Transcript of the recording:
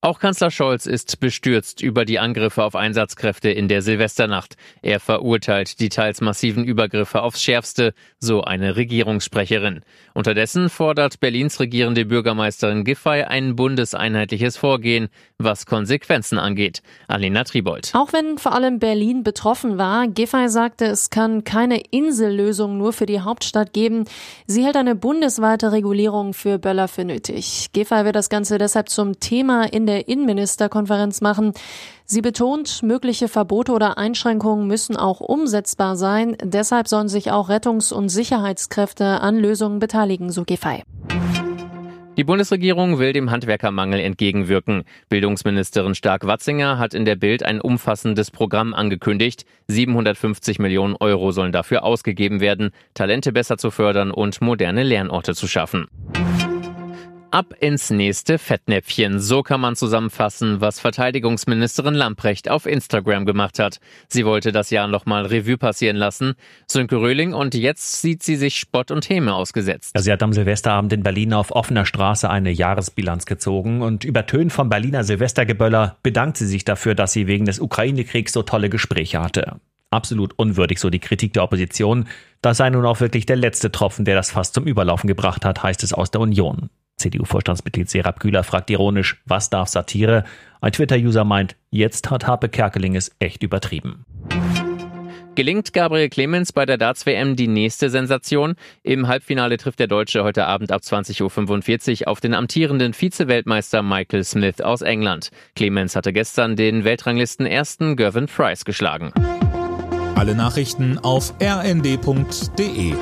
Auch Kanzler Scholz ist bestürzt über die Angriffe auf Einsatzkräfte in der Silvesternacht. Er verurteilt die teils massiven Übergriffe aufs Schärfste, so eine Regierungssprecherin. Unterdessen fordert Berlins regierende Bürgermeisterin Giffey ein bundeseinheitliches Vorgehen, was Konsequenzen angeht. Alena Tribold. Auch wenn vor allem Berlin betroffen war, Giffey sagte, es kann keine Insellösung nur für die Hauptstadt geben. Sie hält eine bundesweite Regulierung für Böller für nötig. Giffey wird das Ganze deshalb zum Thema in der Innenministerkonferenz machen. Sie betont, mögliche Verbote oder Einschränkungen müssen auch umsetzbar sein. Deshalb sollen sich auch Rettungs- und Sicherheitskräfte an Lösungen beteiligen, so Giffey. Die Bundesregierung will dem Handwerkermangel entgegenwirken. Bildungsministerin Stark-Watzinger hat in der Bild ein umfassendes Programm angekündigt. 750 Millionen Euro sollen dafür ausgegeben werden, Talente besser zu fördern und moderne Lernorte zu schaffen. Ab ins nächste Fettnäpfchen. So kann man zusammenfassen, was Verteidigungsministerin Lamprecht auf Instagram gemacht hat. Sie wollte das Jahr nochmal Revue passieren lassen. Sönke Röhling und jetzt sieht sie sich Spott und Häme ausgesetzt. sie hat am Silvesterabend in Berlin auf offener Straße eine Jahresbilanz gezogen und übertönt vom Berliner Silvestergeböller bedankt sie sich dafür, dass sie wegen des Ukraine-Kriegs so tolle Gespräche hatte. Absolut unwürdig, so die Kritik der Opposition. Das sei nun auch wirklich der letzte Tropfen, der das fast zum Überlaufen gebracht hat, heißt es aus der Union. CDU-Vorstandsmitglied Serap Kühler fragt ironisch, was darf Satire? Ein Twitter-User meint, jetzt hat Harpe Kerkeling es echt übertrieben. Gelingt Gabriel Clemens bei der Darts-WM die nächste Sensation? Im Halbfinale trifft der Deutsche heute Abend ab 20.45 Uhr auf den amtierenden Vize-Weltmeister Michael Smith aus England. Clemens hatte gestern den Weltranglisten ersten Gervin Price geschlagen. Alle Nachrichten auf rnd.de